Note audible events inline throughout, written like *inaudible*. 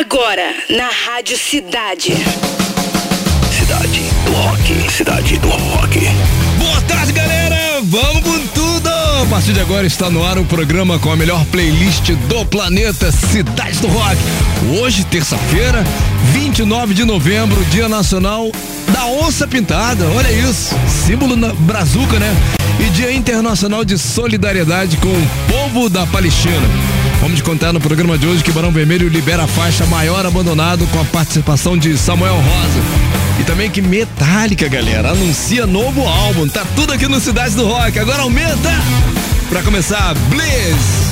Agora, na Rádio Cidade. Cidade do Rock. Cidade do Rock. Boa tarde, galera! Vamos com tudo! A partir de agora está no ar o programa com a melhor playlist do planeta Cidade do Rock. Hoje, terça-feira, 29 de novembro, Dia Nacional da Onça Pintada. Olha isso, símbolo na brazuca, né? E Dia Internacional de Solidariedade com o povo da Palestina. Vamos contar no programa de hoje que Barão Vermelho libera a faixa Maior Abandonado com a participação de Samuel Rosa. E também que Metallica, galera, anuncia novo álbum. Tá tudo aqui no Cidade do Rock. Agora aumenta! Pra começar, Blizz!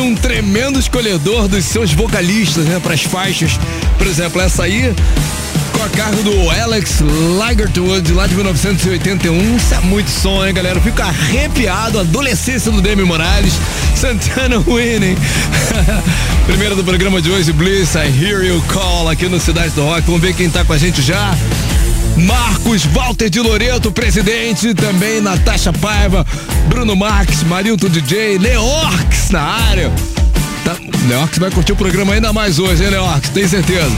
Um tremendo escolhedor dos seus vocalistas, né, para as faixas. Por exemplo, essa aí a cargo do Alex Ligertwood, lá de 1981. Isso é muito som, hein, galera? Fico arrepiado. Adolescência do Demi Morales. Santana Winning. *laughs* Primeiro do programa de hoje, Bliss, I Hear You Call, aqui no Cidade do Rock. Vamos ver quem tá com a gente já. Marcos Walter de Loreto, presidente, também Natasha Paiva, Bruno Marques, Marilton DJ, Leorx na área. Tá, Leorx vai curtir o programa ainda mais hoje, hein, Leorx? Tem certeza.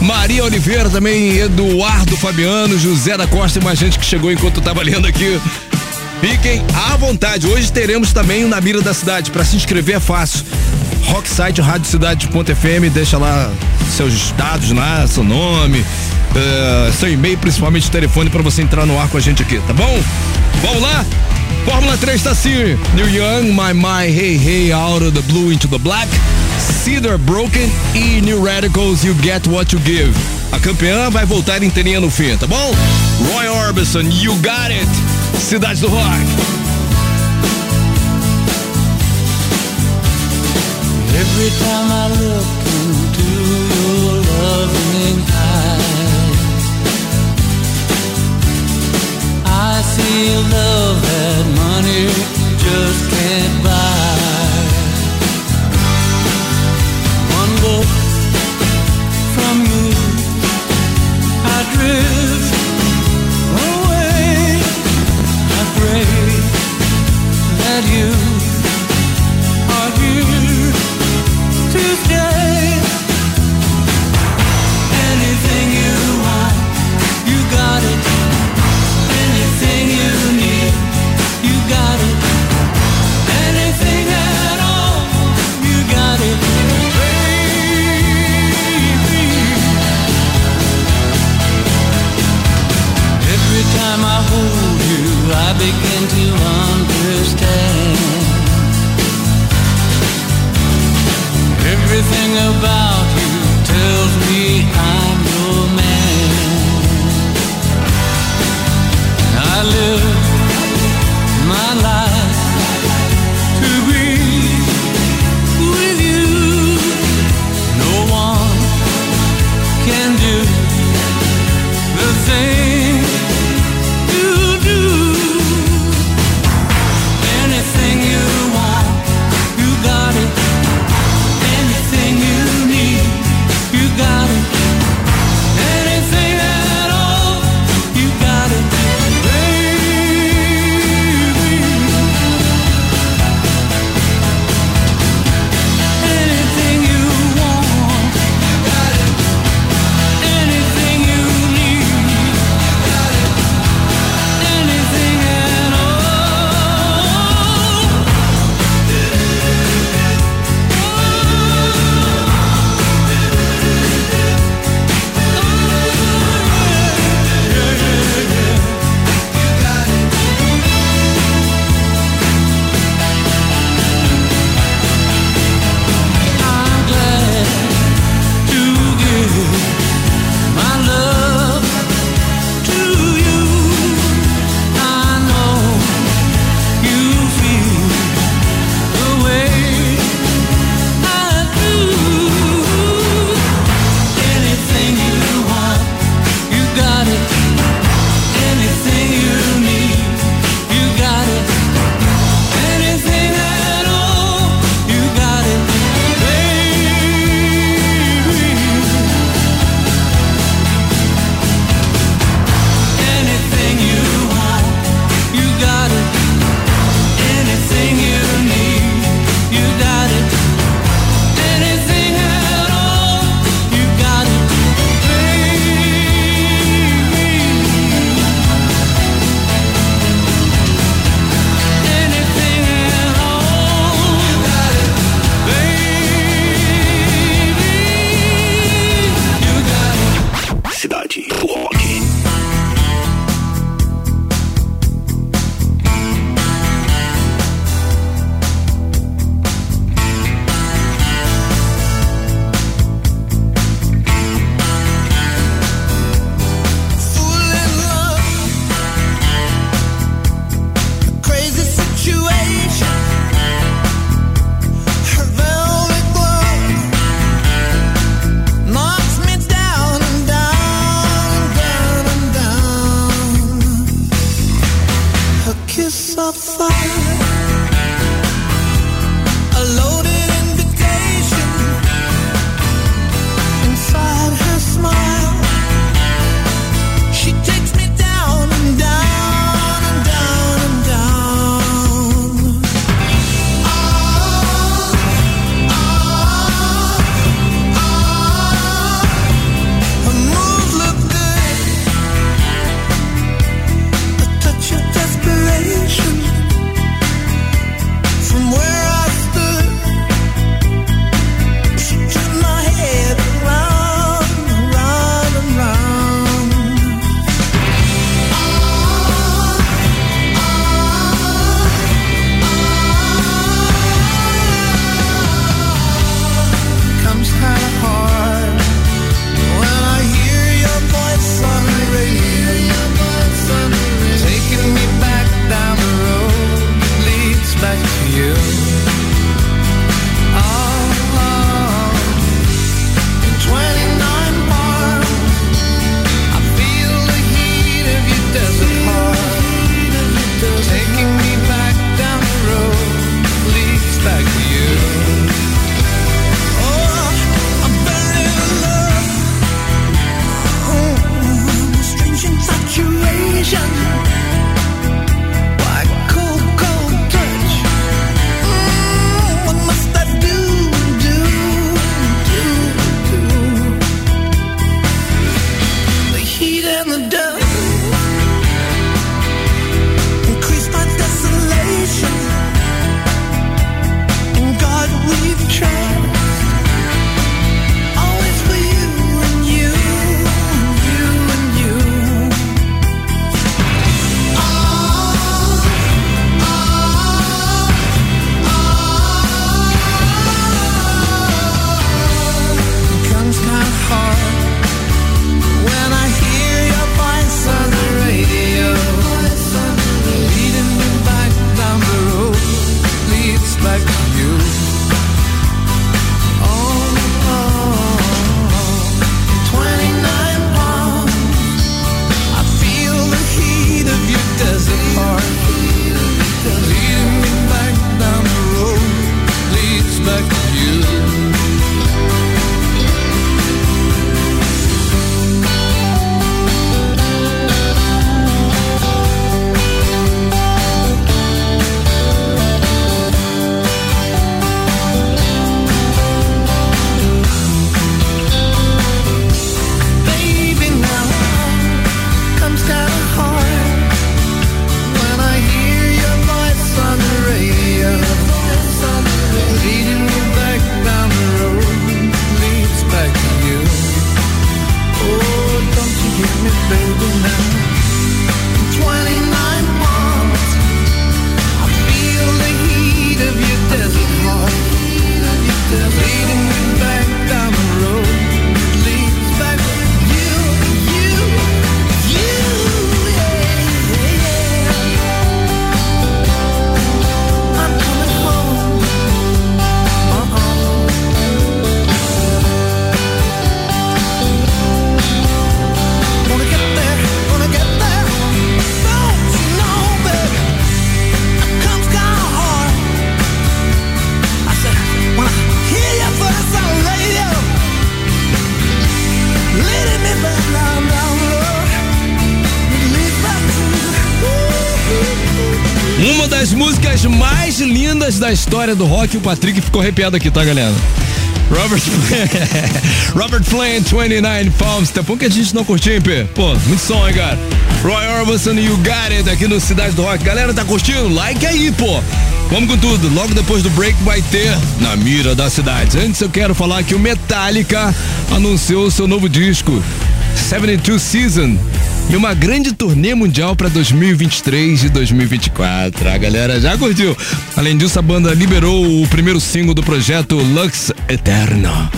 Maria Oliveira também, Eduardo Fabiano, José da Costa e mais gente que chegou enquanto eu tava lendo aqui. Fiquem à vontade. Hoje teremos também o Na Mira da Cidade. Para se inscrever é fácil. Rocksite Radiocidade.fm, deixa lá seus dados lá, seu nome, uh, seu e-mail, principalmente telefone para você entrar no ar com a gente aqui, tá bom? Vamos lá? Fórmula 3 tá assim. New Young, My My, Hey Hey, Out of the Blue into the Black, Cedar Broken e New Radicals, You Get What You Give. A campeã vai voltar inteirinha no fim, tá bom? Roy Orbison, You Got It, Cidade do Rock. Every time I look into your loving eyes, A love that money just can't buy. Da história do rock, o Patrick ficou arrepiado aqui, tá, galera? Robert *laughs* Robert Plant, 29 Palms. Tá bom que a gente não curtiu, hein? Pô, muito som, hein, cara? Roy Orbison e You Got It aqui no Cidade do Rock. Galera, tá curtindo? Like aí, pô. Vamos com tudo. Logo depois do break vai ter Na Mira da Cidade. Antes eu quero falar que o Metallica anunciou seu novo disco, 72 Season. E uma grande turnê mundial para 2023 e 2024. A galera já curtiu. Além disso, a banda liberou o primeiro single do projeto Lux Eterno.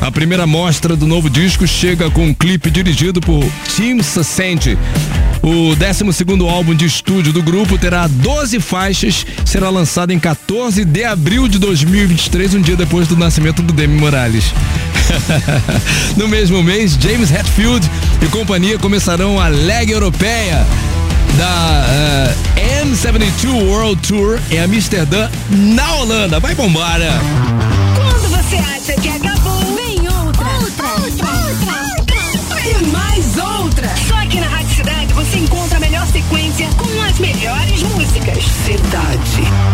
A primeira mostra do novo disco chega com um clipe dirigido por Tim Sassenti. O 12 segundo álbum de estúdio do grupo terá 12 faixas, será lançado em 14 de abril de 2023, um dia depois do nascimento do Demi Morales. *laughs* no mesmo mês, James Hetfield e companhia começarão a leg europeia da eh, M72 World Tour em Amsterdã, na Holanda. Vai bombar, né? Quando você acha que acabou, vem outra. Outra, outra, E mais outra. Só aqui na Rádio Cidade você encontra a melhor sequência com as melhores músicas. Cidade.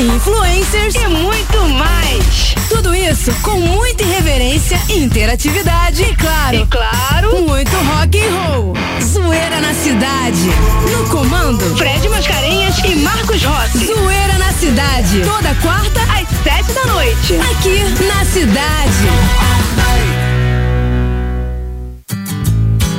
Influencers E muito mais. Tudo isso com muita irreverência, interatividade e, claro, E claro, muito rock and roll. Zoeira na cidade. No comando, Fred Mascarenhas e Marcos Rossi. Zoeira na cidade. Toda quarta, Às sete da noite. aqui na cidade.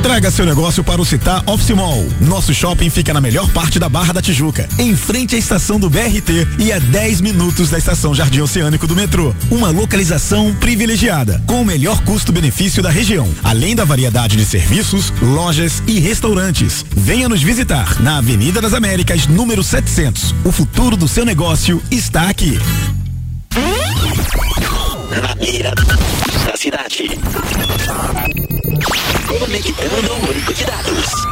Traga seu negócio para o Citar Office Mall. Nosso shopping fica na melhor parte da Barra da Tijuca, em frente à estação do BRT e a 10 minutos da estação Jardim Oceânico do metrô. Uma localização privilegiada, com o melhor custo-benefício da região, além da variedade de serviços, lojas e restaurantes. Venha nos visitar na Avenida das Américas, número 700. O futuro do seu negócio está aqui. Na mira da cidade. Conectando banco de dados.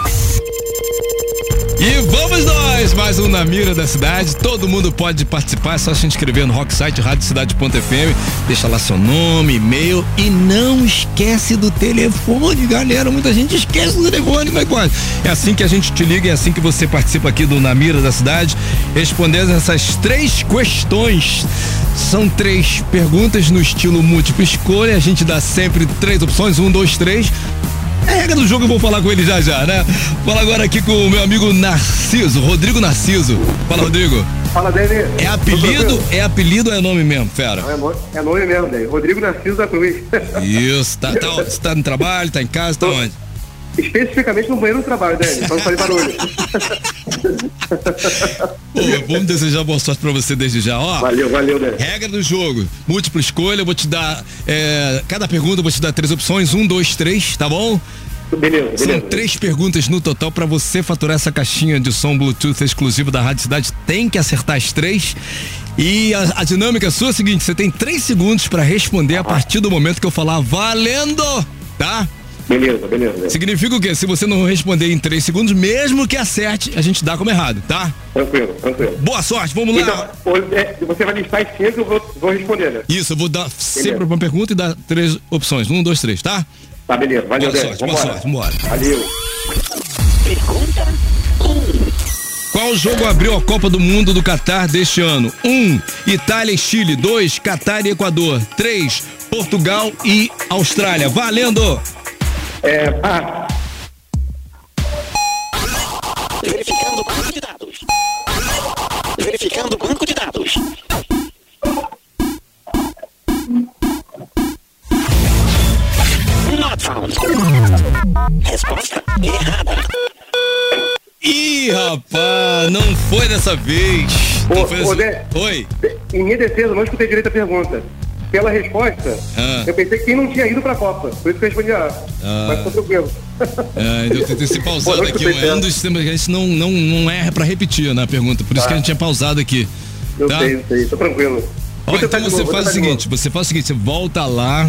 E vamos nós! Mais um na mira da cidade. Todo mundo pode participar, é só se inscrever no Rocksite Radiocidade.fm. Deixa lá seu nome, e-mail e não esquece do telefone, galera. Muita gente esquece do telefone, mas pode. É assim que a gente te liga, é assim que você participa aqui do Na Mira da Cidade, respondendo essas três questões. São três perguntas no estilo múltipla escolha. A gente dá sempre três opções: um, dois, três. É regra do jogo, eu vou falar com ele já já, né? Fala agora aqui com o meu amigo Narciso, Rodrigo Narciso. Fala, Rodrigo. Fala, Dani. É apelido, é apelido ou é nome mesmo, fera? É, é nome mesmo, Dani. Rodrigo Narciso da Cruz. Isso, tá, tá, você tá no trabalho, tá em casa, tá onde? Especificamente no banheiro do trabalho, Dani. Pra não fazer barulho. *laughs* Pô, vamos desejar boa sorte pra você desde já. Ó, Valeu, valeu, Dani. regra do jogo: múltipla escolha. Eu vou te dar. é, cada pergunta eu vou te dar três opções: um, dois, três, tá bom? Beleza, São beleza. três perguntas no total pra você faturar essa caixinha de som Bluetooth exclusivo da Rádio Cidade. Tem que acertar as três. E a, a dinâmica sua é a seguinte: você tem três segundos pra responder a partir do momento que eu falar valendo, tá? Beleza, beleza. Significa o quê? Se você não responder em três segundos, mesmo que acerte, a gente dá como errado, tá? Tranquilo, tranquilo. Boa sorte, vamos lá. Então, o- é, você vai listar as cinco e eu vou, vou responder, né? Isso, eu vou dar sempre uma pergunta e dar três opções. Um, dois, três, tá? Tá, beleza. Valeu, Boa sorte, boa Vambora. sorte, vambora. Valeu. Pergunta 1. Qual jogo abriu a Copa do Mundo do Catar deste ano? 1. Um, Itália e Chile. 2. Catar e Equador. 3. Portugal e Austrália. Valendo! É, ah, Verificando o banco de dados. Verificando o banco de dados. Not found. Resposta errada. Ih, rapaz, não foi dessa vez. Ô, foi ô. Dé. Oi. em minha defesa, eu não escutei direito a pergunta. Pela resposta, Ah. eu pensei que quem não tinha ido pra Copa. Por isso que eu respondi A. Ah. Mas tô tranquilo. É, *laughs* eu tentei ser pausado noite, aqui. É um dos sistemas que a gente não, não, não erra pra repetir na pergunta. Por isso que a gente tinha pausado aqui. Eu tá? sei, eu sei. Tô tranquilo. Ó, então você novo, faz o seguinte, você faz o seguinte, você volta lá,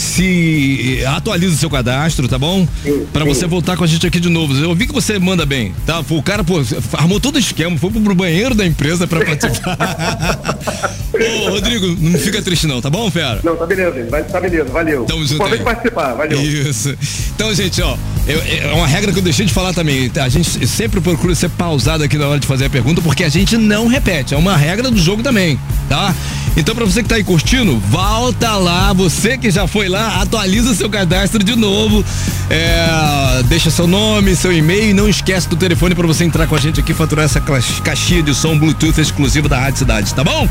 se atualiza o seu cadastro, tá bom? Sim. você voltar com a gente aqui de novo. Eu vi que você manda bem, tá? O cara, pô, armou todo o esquema, foi pro banheiro da empresa pra participar. *laughs* Ô, Rodrigo, não fica triste não, tá bom, fera? Não, tá beleza, tá beleza, valeu. Tamo junto aí. participar, valeu. Isso. Então, gente, ó, eu- é uma regra que eu deixei de falar também. A gente sempre procura ser pausado aqui na hora de fazer a pergunta, porque a gente não repete. É uma regra do jogo também, tá? Então, pra você que tá aí curtindo, volta lá. Você que já foi lá, atualiza seu cadastro de novo. É, deixa seu nome, seu e-mail e não esquece do telefone pra você entrar com a gente aqui e faturar essa caixinha de som Bluetooth exclusiva da Rádio Cidade, tá bom?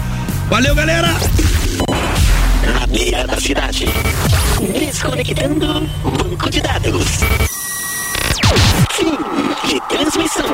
Valeu, galera! Na beira da cidade. Desconectando banco de dados. Fim de transmissão.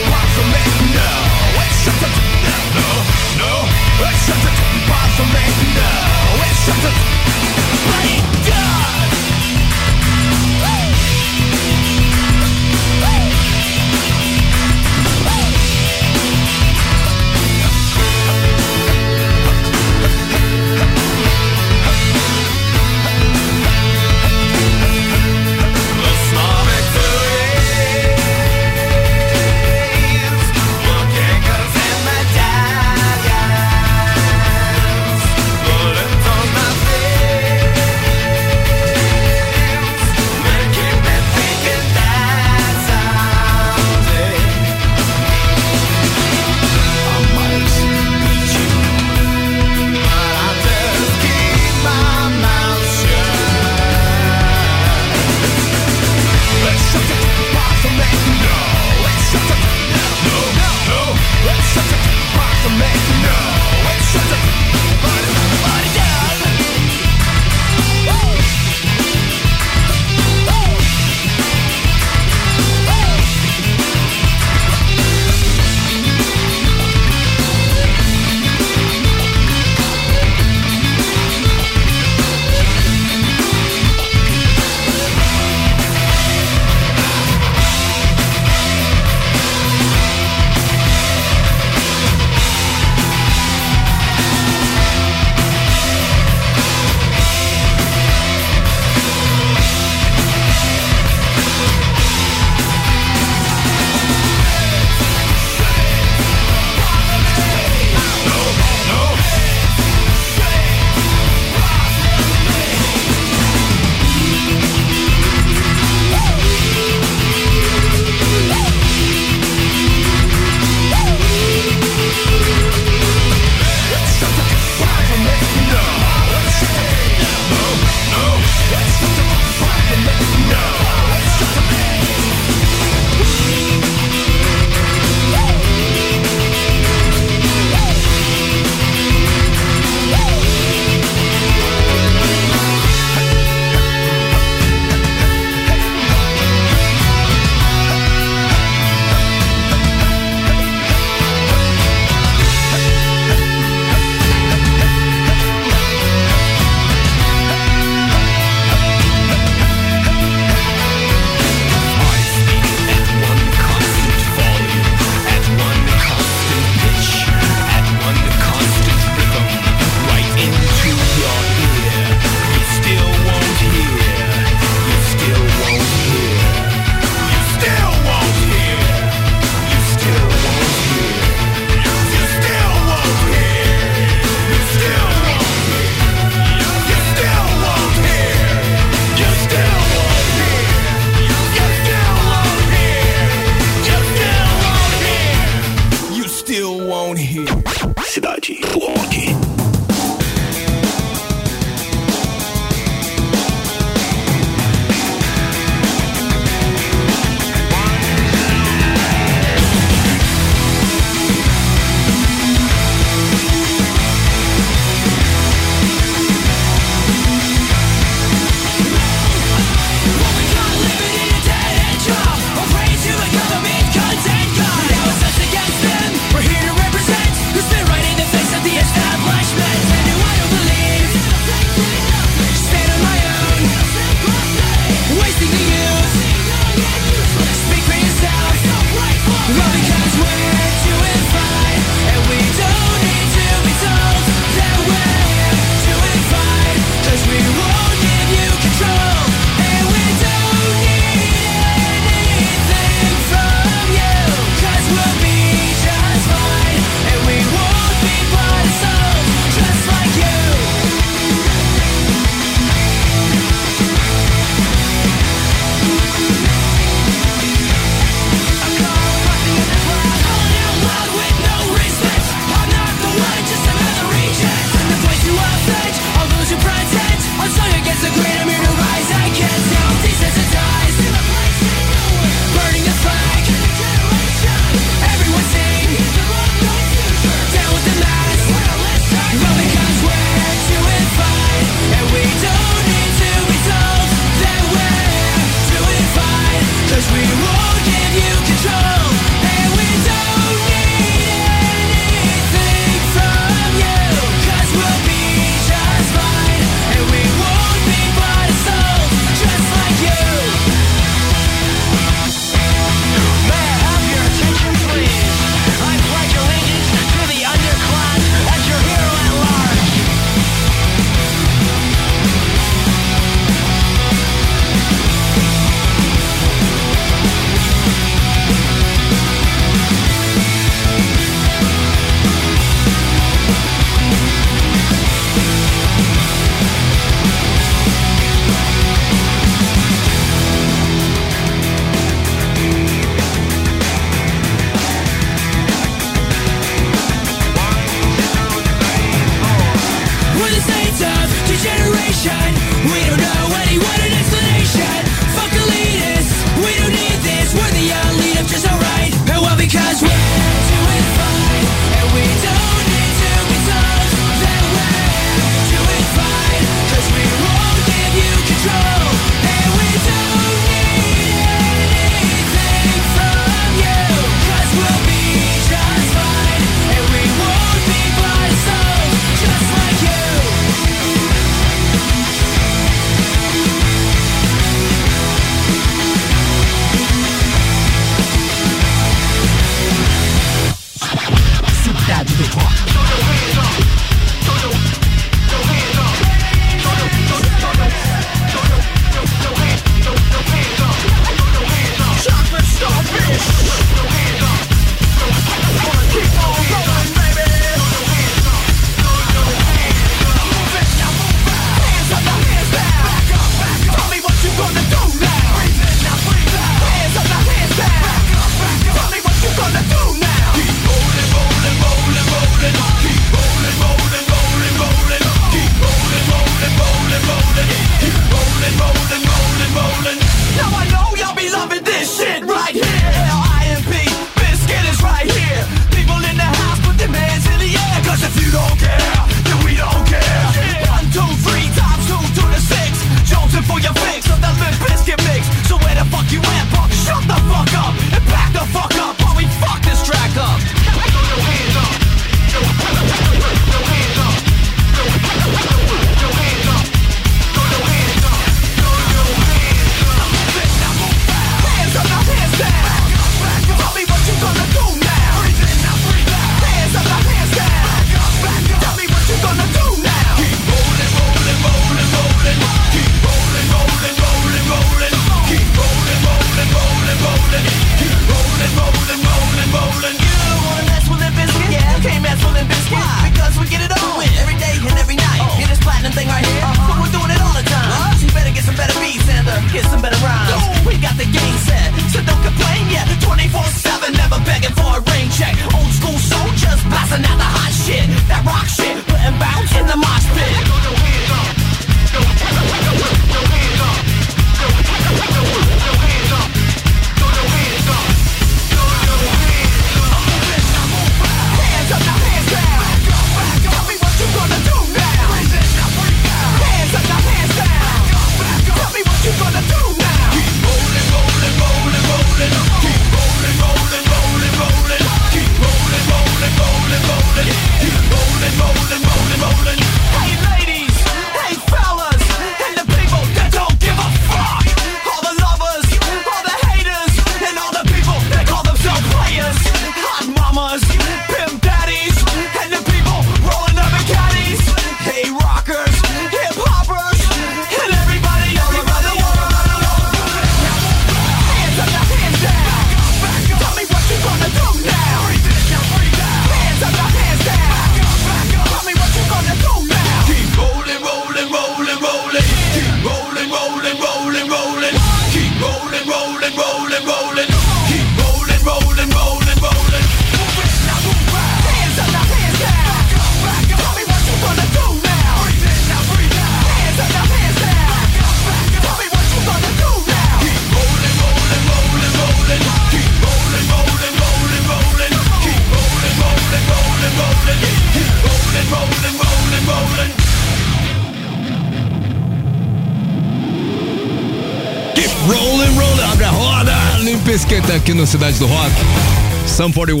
Sum 41,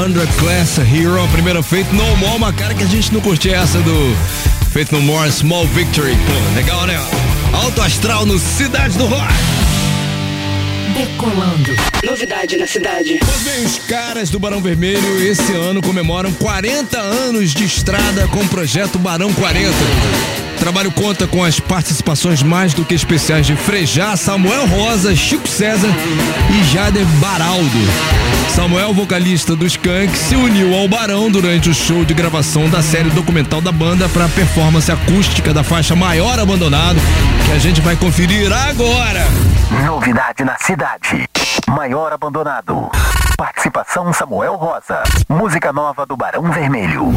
Underclass Hero. A primeira feito No More, uma cara que a gente não curtia essa do Feito No More, Small Victory. Pô, legal, né? Alto Astral no Cidade do Rock. Decolando. Novidade na cidade. Pois bem, os caras do Barão Vermelho esse ano comemoram 40 anos de estrada com o projeto Barão 40. Trabalho conta com as participações mais do que especiais de Frejá, Samuel Rosa, Chico César e Jader Baraldo. Samuel, vocalista do Skank, se uniu ao Barão durante o show de gravação da série documental da banda para a performance acústica da faixa Maior Abandonado, que a gente vai conferir agora. Novidade na cidade. Maior abandonado. Participação Samuel Rosa. Música nova do Barão Vermelho.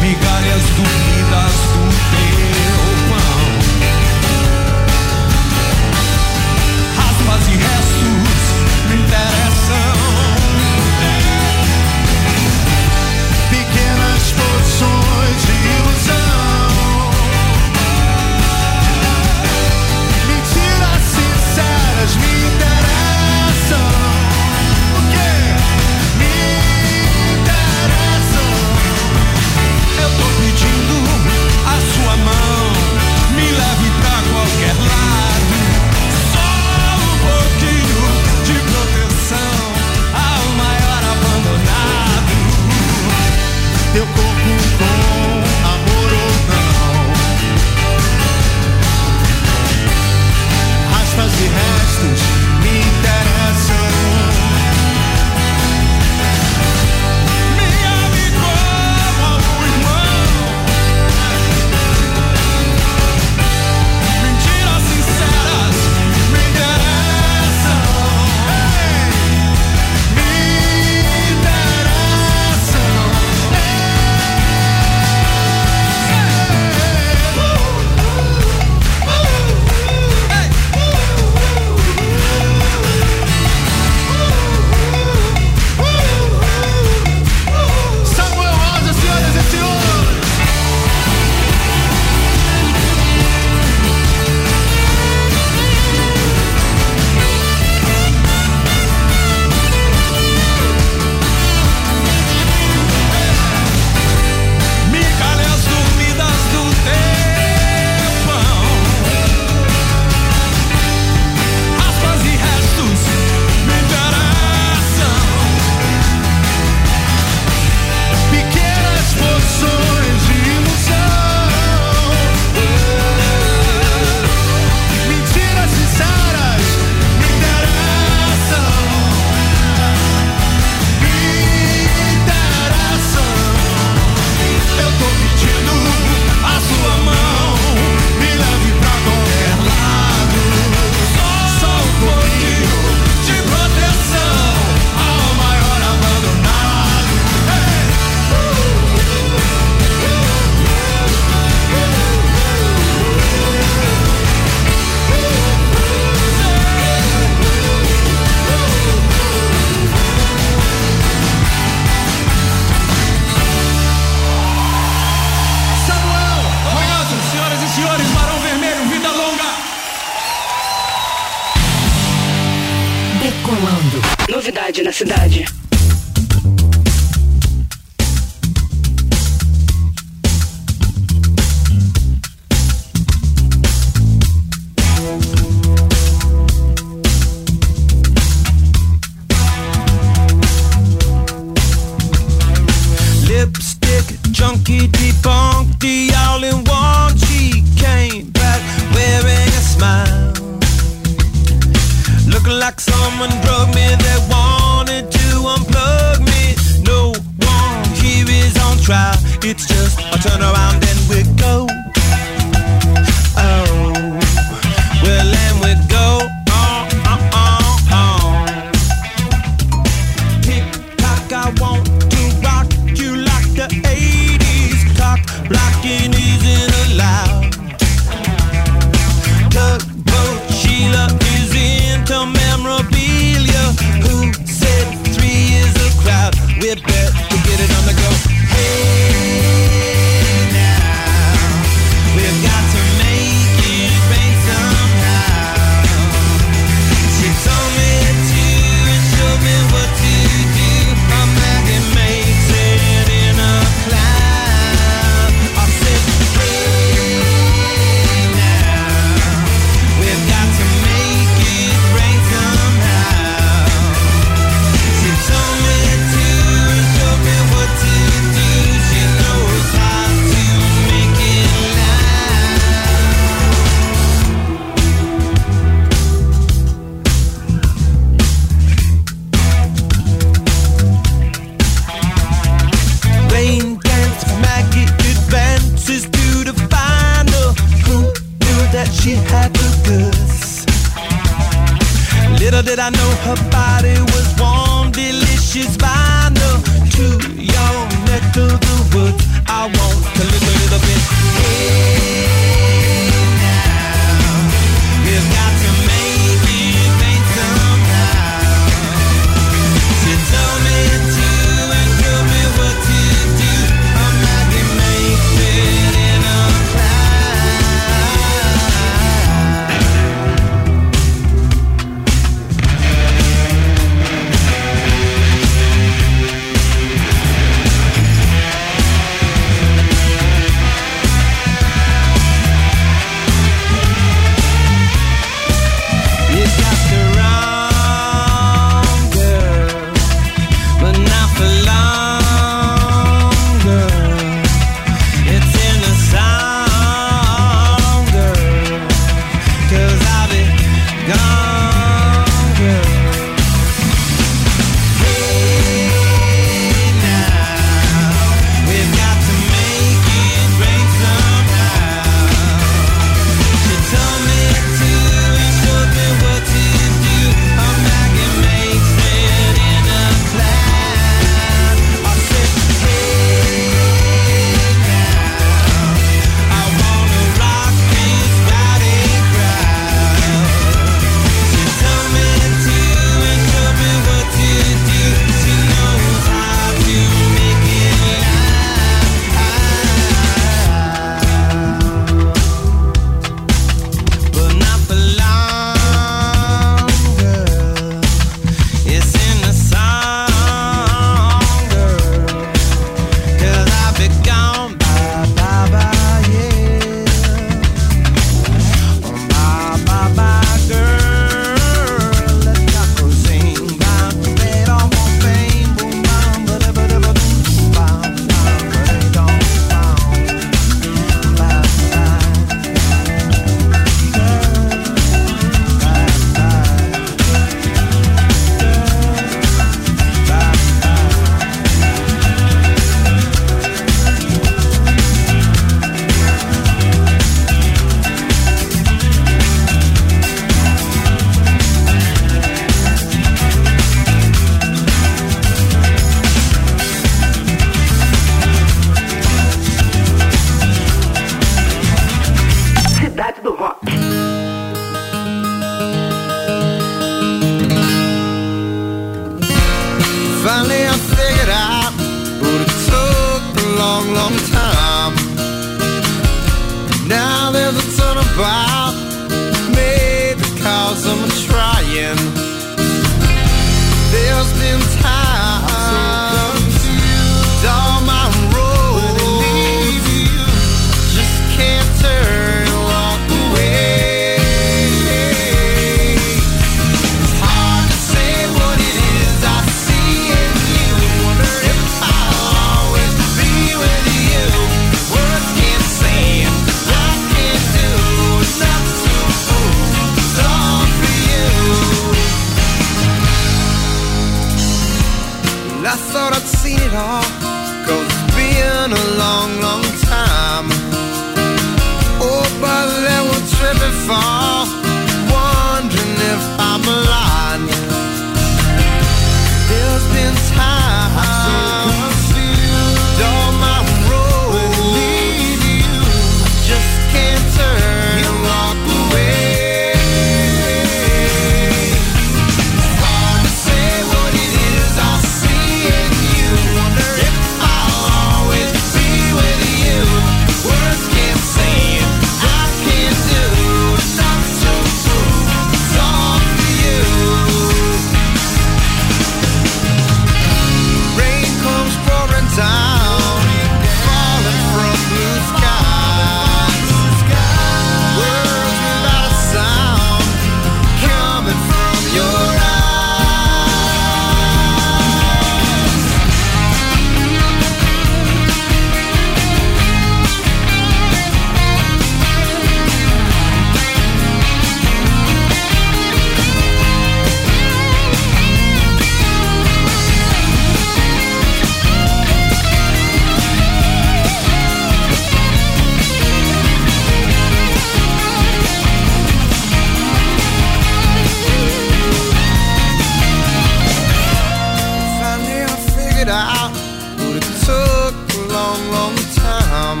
I out what it took a long, long time.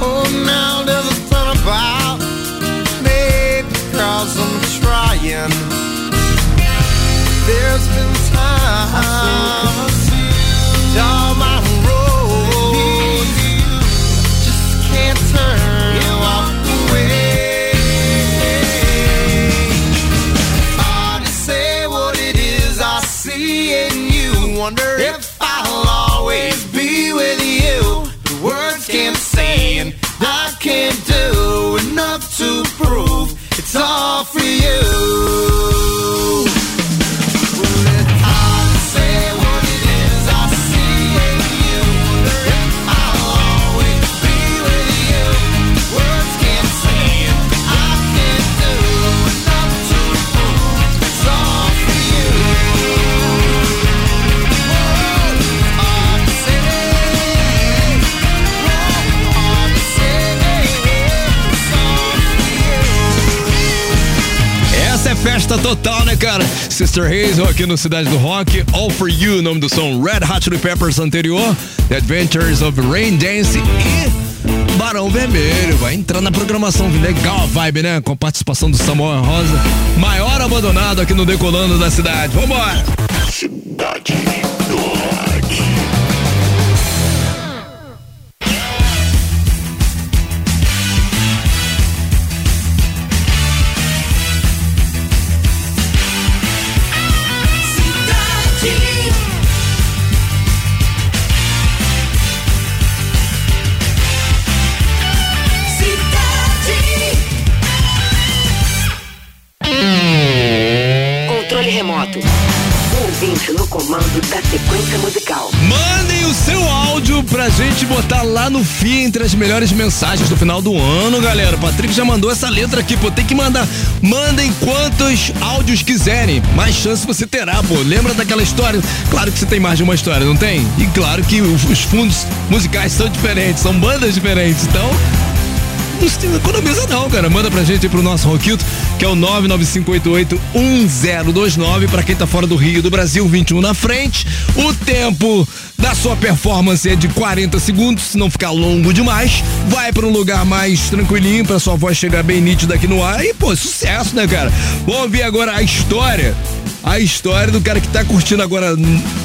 Oh, now there's a thought about maybe cause I'm trying. There's been times festa total, né, cara? Sister Hazel aqui no Cidade do Rock. All for You, nome do som. Red Hot Chili Peppers anterior. The Adventures of Rain Dance e Barão Vermelho. Vai entrar na programação. Legal a vibe, né? Com participação do Samuel Rosa. Maior abandonado aqui no Decolando da cidade. Vambora! Remoto. Ouvinte no comando da sequência musical. Mandem o seu áudio pra gente botar lá no fim entre as melhores mensagens do final do ano, galera. O Patrick já mandou essa letra aqui, pô. Tem que mandar. Mandem quantos áudios quiserem. Mais chance você terá, pô. Lembra daquela história? Claro que você tem mais de uma história, não tem? E claro que os, os fundos musicais são diferentes, são bandas diferentes. Então, economiza não, cara. Manda pra gente aí pro nosso Roquito, que é o 995881029 pra quem tá fora do Rio do Brasil, 21 na frente. O tempo da sua performance é de 40 segundos, se não ficar longo demais. Vai pra um lugar mais tranquilinho pra sua voz chegar bem nítida aqui no ar e, pô, sucesso, né, cara? Vamos ouvir agora a história. A história do cara que tá curtindo agora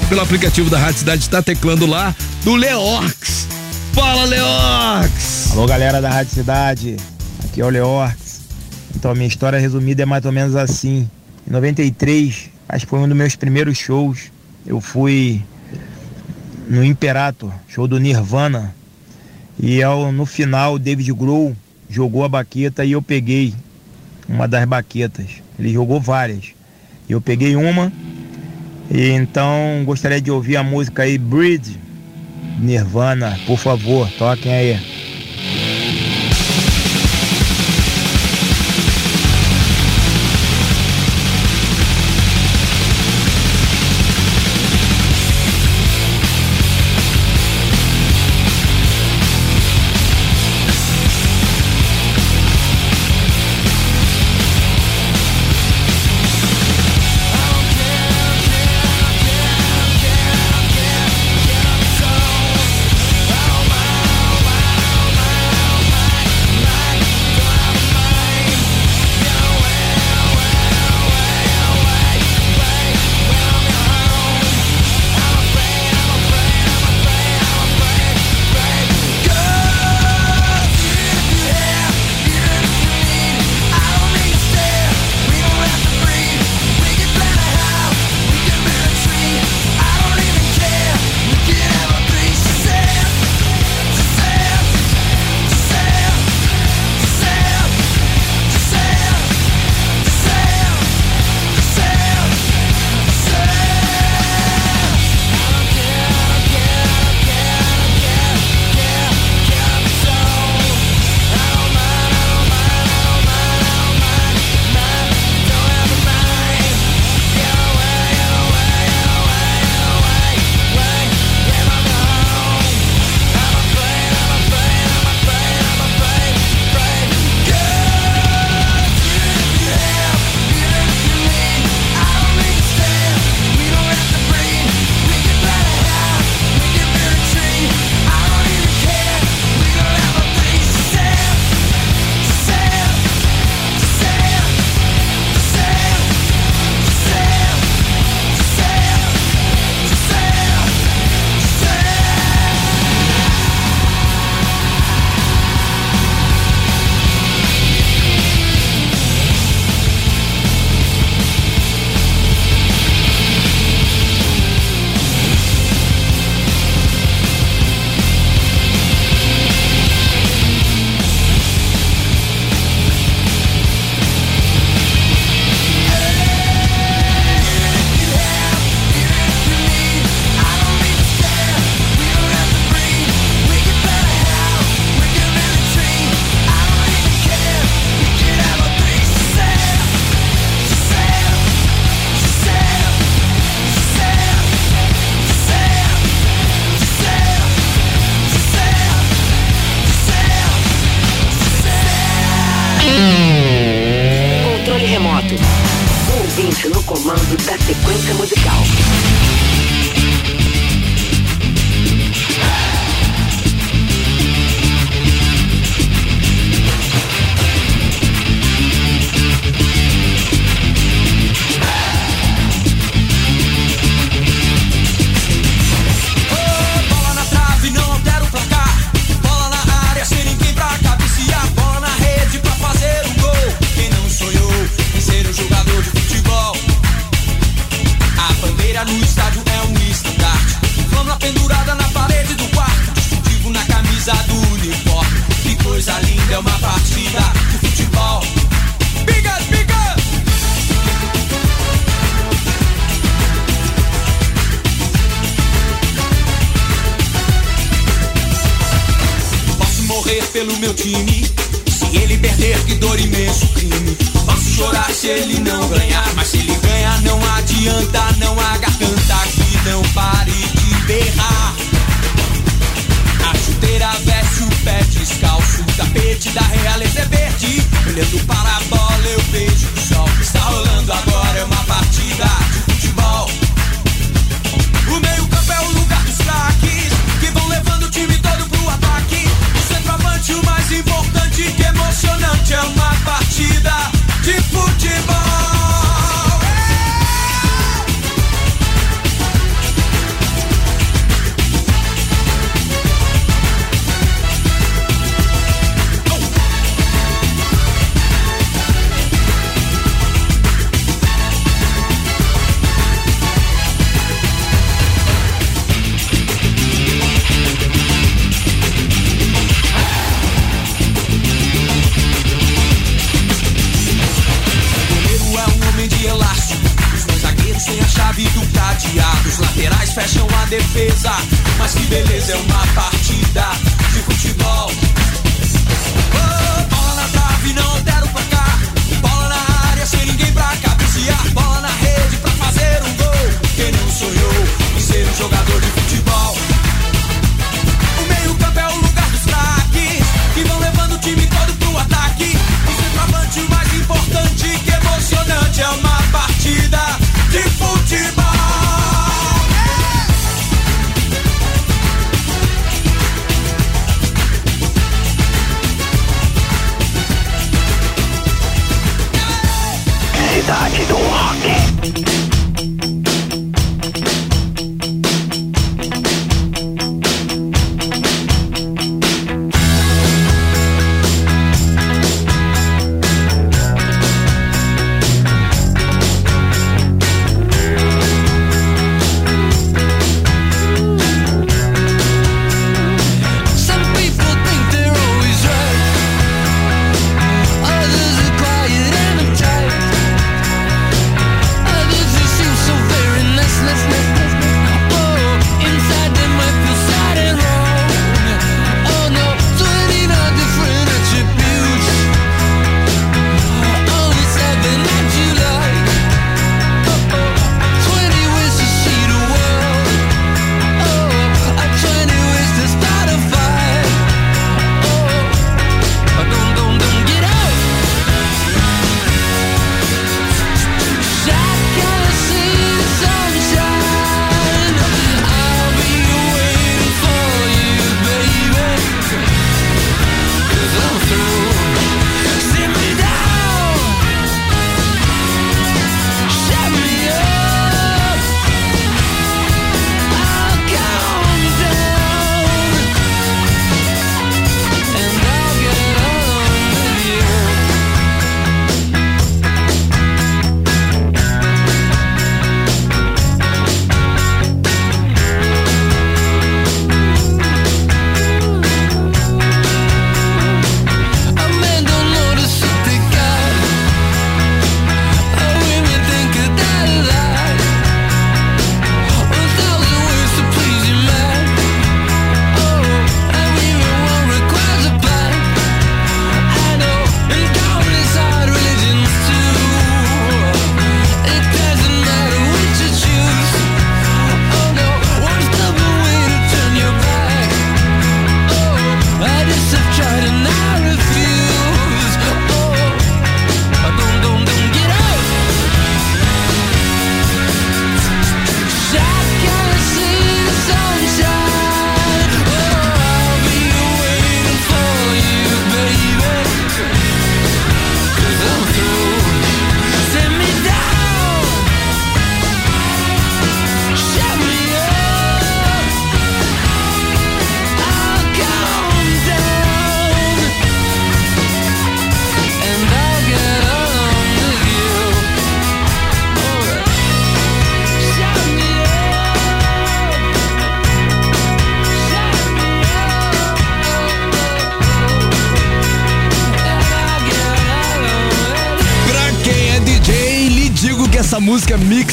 pelo aplicativo da Rádio Cidade, tá teclando lá, do Leorx. Fala, Leox! Alô, galera da Rádio Cidade. Aqui é o Leorx. Então, a minha história resumida é mais ou menos assim. Em 93, acho que foi um dos meus primeiros shows. Eu fui no Imperator, show do Nirvana. E ao, no final, David Grohl jogou a baqueta e eu peguei uma das baquetas. Ele jogou várias. Eu peguei uma. E então gostaria de ouvir a música aí, Breed, Nirvana, por favor, toquem aí.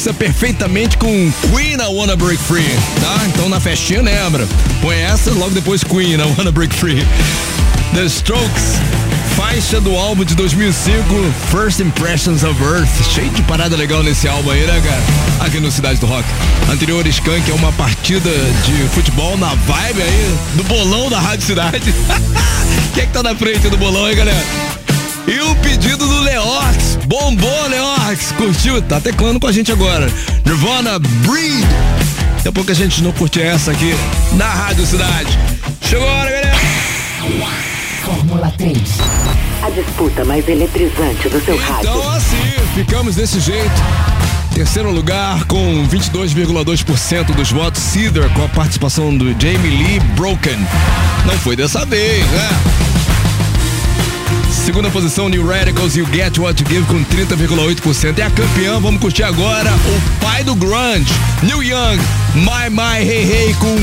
Mixa perfeitamente com Queen I Wanna Break Free, tá? Então na festinha lembra. Põe essa, logo depois Queen I Wanna Break Free. The Strokes, faixa do álbum de 2005, First Impressions of Earth. Cheio de parada legal nesse álbum aí, né, cara? Aqui no Cidade do Rock. Anterior Skank é uma partida de futebol na vibe aí do bolão da Rádio Cidade. *laughs* Quem é que tá na frente do bolão aí, galera? E o pedido do Leox. Bombou, Leox. Curtiu? Tá teclando com a gente agora. Nirvana Breed. Daqui a pouco a gente não curte essa aqui na Rádio Cidade. Chegou a hora, galera. Fórmula 3. A disputa mais eletrizante do seu rádio. Então assim, ficamos desse jeito. Terceiro lugar com 22,2% dos votos, Cedar com a participação do Jamie Lee Broken. Não foi dessa vez, né? Segunda posição, New Radicals You Get What You Give com 30,8%. É a campeã, vamos curtir agora o pai do grunge, Neil Young, My My Hey Hey com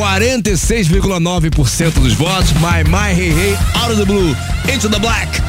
46,9% dos votos. My My Hey Hey, Out of the Blue, Into the Black.